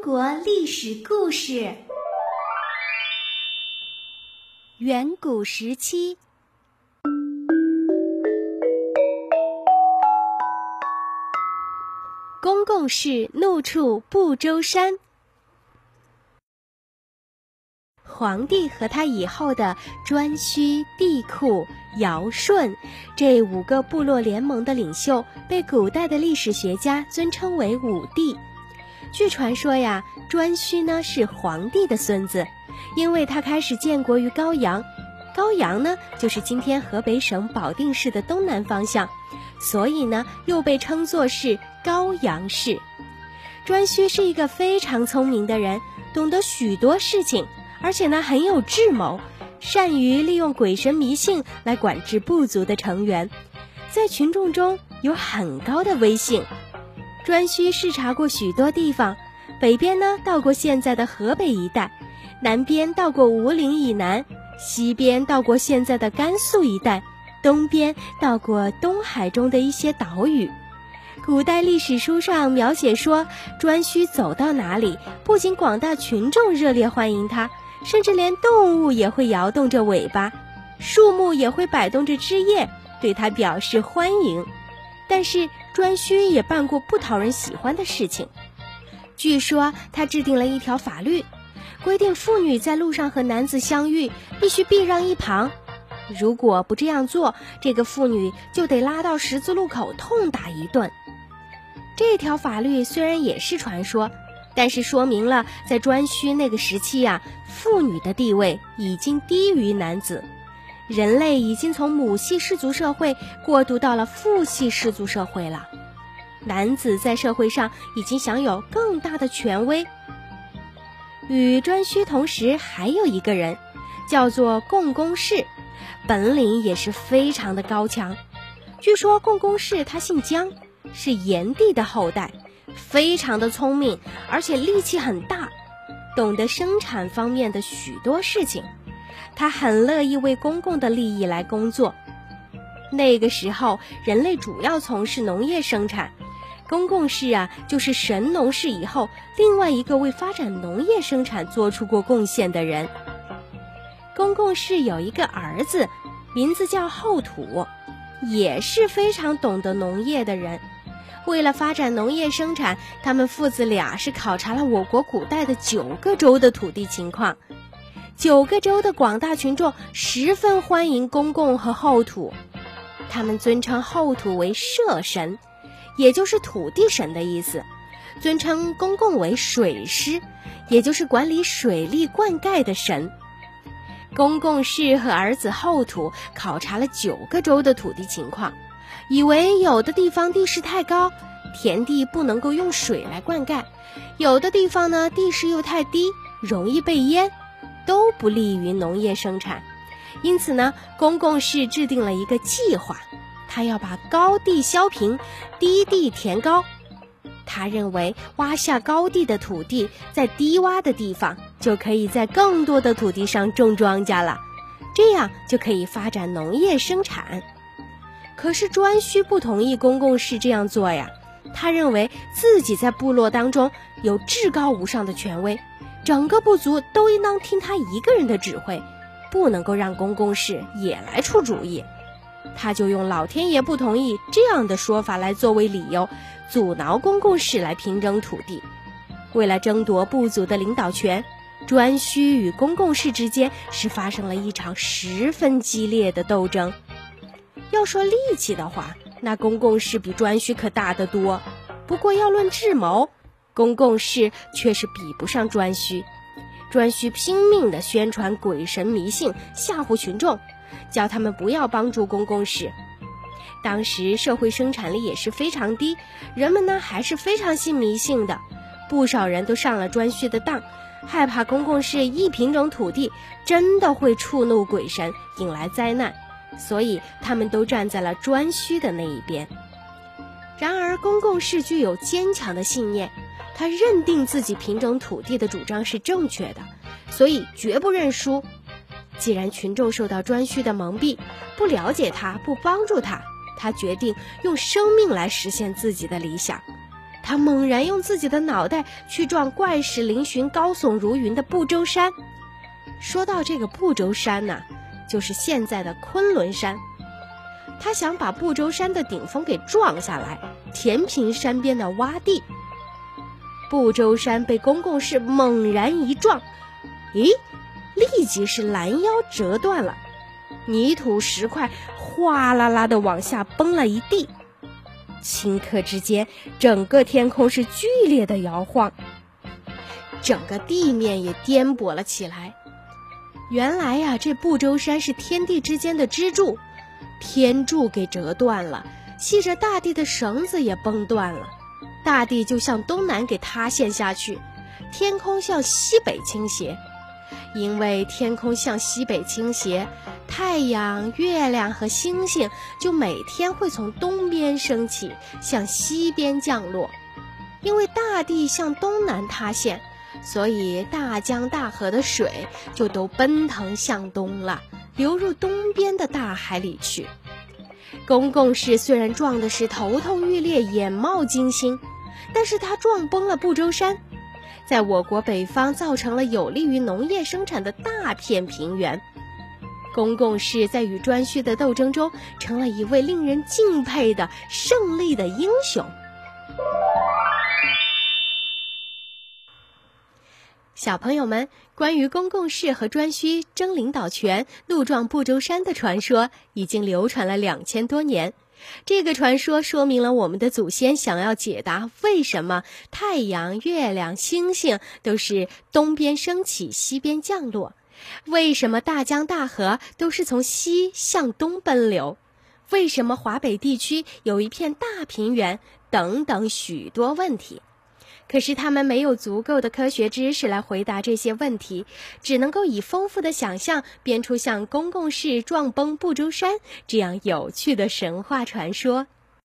中国历史故事：远古时期，公共事怒触不周山。皇帝和他以后的颛顼、帝喾、尧舜这五个部落联盟的领袖，被古代的历史学家尊称为五帝。据传说呀，颛顼呢是皇帝的孙子，因为他开始建国于高阳，高阳呢就是今天河北省保定市的东南方向，所以呢又被称作是高阳氏。颛顼是一个非常聪明的人，懂得许多事情。而且呢，很有智谋，善于利用鬼神迷信来管制部族的成员，在群众中有很高的威信。颛顼视察过许多地方，北边呢到过现在的河北一带，南边到过吴岭以南，西边到过现在的甘肃一带，东边到过东海中的一些岛屿。古代历史书上描写说，颛顼走到哪里，不仅广大群众热烈欢迎他。甚至连动物也会摇动着尾巴，树木也会摆动着枝叶，对他表示欢迎。但是颛顼也办过不讨人喜欢的事情。据说他制定了一条法律，规定妇女在路上和男子相遇必须避让一旁，如果不这样做，这个妇女就得拉到十字路口痛打一顿。这条法律虽然也是传说。但是说明了，在颛顼那个时期呀，妇女的地位已经低于男子，人类已经从母系氏族社会过渡到了父系氏族社会了，男子在社会上已经享有更大的权威。与颛顼同时还有一个人，叫做共工氏，本领也是非常的高强。据说共工氏他姓姜，是炎帝的后代。非常的聪明，而且力气很大，懂得生产方面的许多事情。他很乐意为公共的利益来工作。那个时候，人类主要从事农业生产，公共事啊，就是神农氏以后另外一个为发展农业生产做出过贡献的人。公共氏有一个儿子，名字叫后土，也是非常懂得农业的人。为了发展农业生产，他们父子俩是考察了我国古代的九个州的土地情况。九个州的广大群众十分欢迎公共和后土，他们尊称后土为社神，也就是土地神的意思；尊称公共为水师，也就是管理水利灌溉的神。公共氏和儿子后土考察了九个州的土地情况。以为有的地方地势太高，田地不能够用水来灌溉；有的地方呢地势又太低，容易被淹，都不利于农业生产。因此呢，公共是制定了一个计划，他要把高地削平，低地填高。他认为挖下高地的土地，在低洼的地方就可以在更多的土地上种庄稼了，这样就可以发展农业生产。可是颛顼不同意公共氏这样做呀，他认为自己在部落当中有至高无上的权威，整个部族都应当听他一个人的指挥，不能够让公共氏也来出主意。他就用老天爷不同意这样的说法来作为理由，阻挠公共氏来平争土地。为了争夺部族的领导权，颛顼与公共氏之间是发生了一场十分激烈的斗争。要说力气的话，那公共氏比颛顼可大得多。不过要论智谋，公共事却是比不上颛顼。颛顼拼命地宣传鬼神迷信，吓唬群众，叫他们不要帮助公共事。当时社会生产力也是非常低，人们呢还是非常信迷信的。不少人都上了颛顼的当，害怕公共事一品种土地，真的会触怒鬼神，引来灾难。所以他们都站在了颛顼的那一边。然而，公共事具有坚强的信念，他认定自己平整土地的主张是正确的，所以绝不认输。既然群众受到颛顼的蒙蔽，不了解他，不帮助他，他决定用生命来实现自己的理想。他猛然用自己的脑袋去撞怪石嶙峋、高耸如云的不周山。说到这个不周山呢，就是现在的昆仑山。他想把不周山的顶峰给撞下来，填平山边的洼地。不周山被公共室猛然一撞，咦，立即是拦腰折断了，泥土石块哗啦啦的往下崩了一地。顷刻之间，整个天空是剧烈的摇晃，整个地面也颠簸了起来。原来呀，这不周山是天地之间的支柱，天柱给折断了，系着大地的绳子也崩断了，大地就向东南给塌陷下去，天空向西北倾斜。因为天空向西北倾斜，太阳、月亮和星星就每天会从东边升起，向西边降落。因为大地向东南塌陷，所以大江大河的水就都奔腾向东了，流入东边的大海里去。公共室虽然撞的是头痛欲裂、眼冒金星，但是它撞崩了不周山。在我国北方造成了有利于农业生产的大片平原，公共事在与颛顼的斗争中成了一位令人敬佩的胜利的英雄。小朋友们，关于公共事和颛顼争领导权、怒撞不周山的传说，已经流传了两千多年。这个传说说明了我们的祖先想要解答为什么太阳、月亮、星星都是东边升起、西边降落，为什么大江大河都是从西向东奔流，为什么华北地区有一片大平原？等等许多问题。可是他们没有足够的科学知识来回答这些问题，只能够以丰富的想象编出像公共室撞崩不周山这样有趣的神话传说。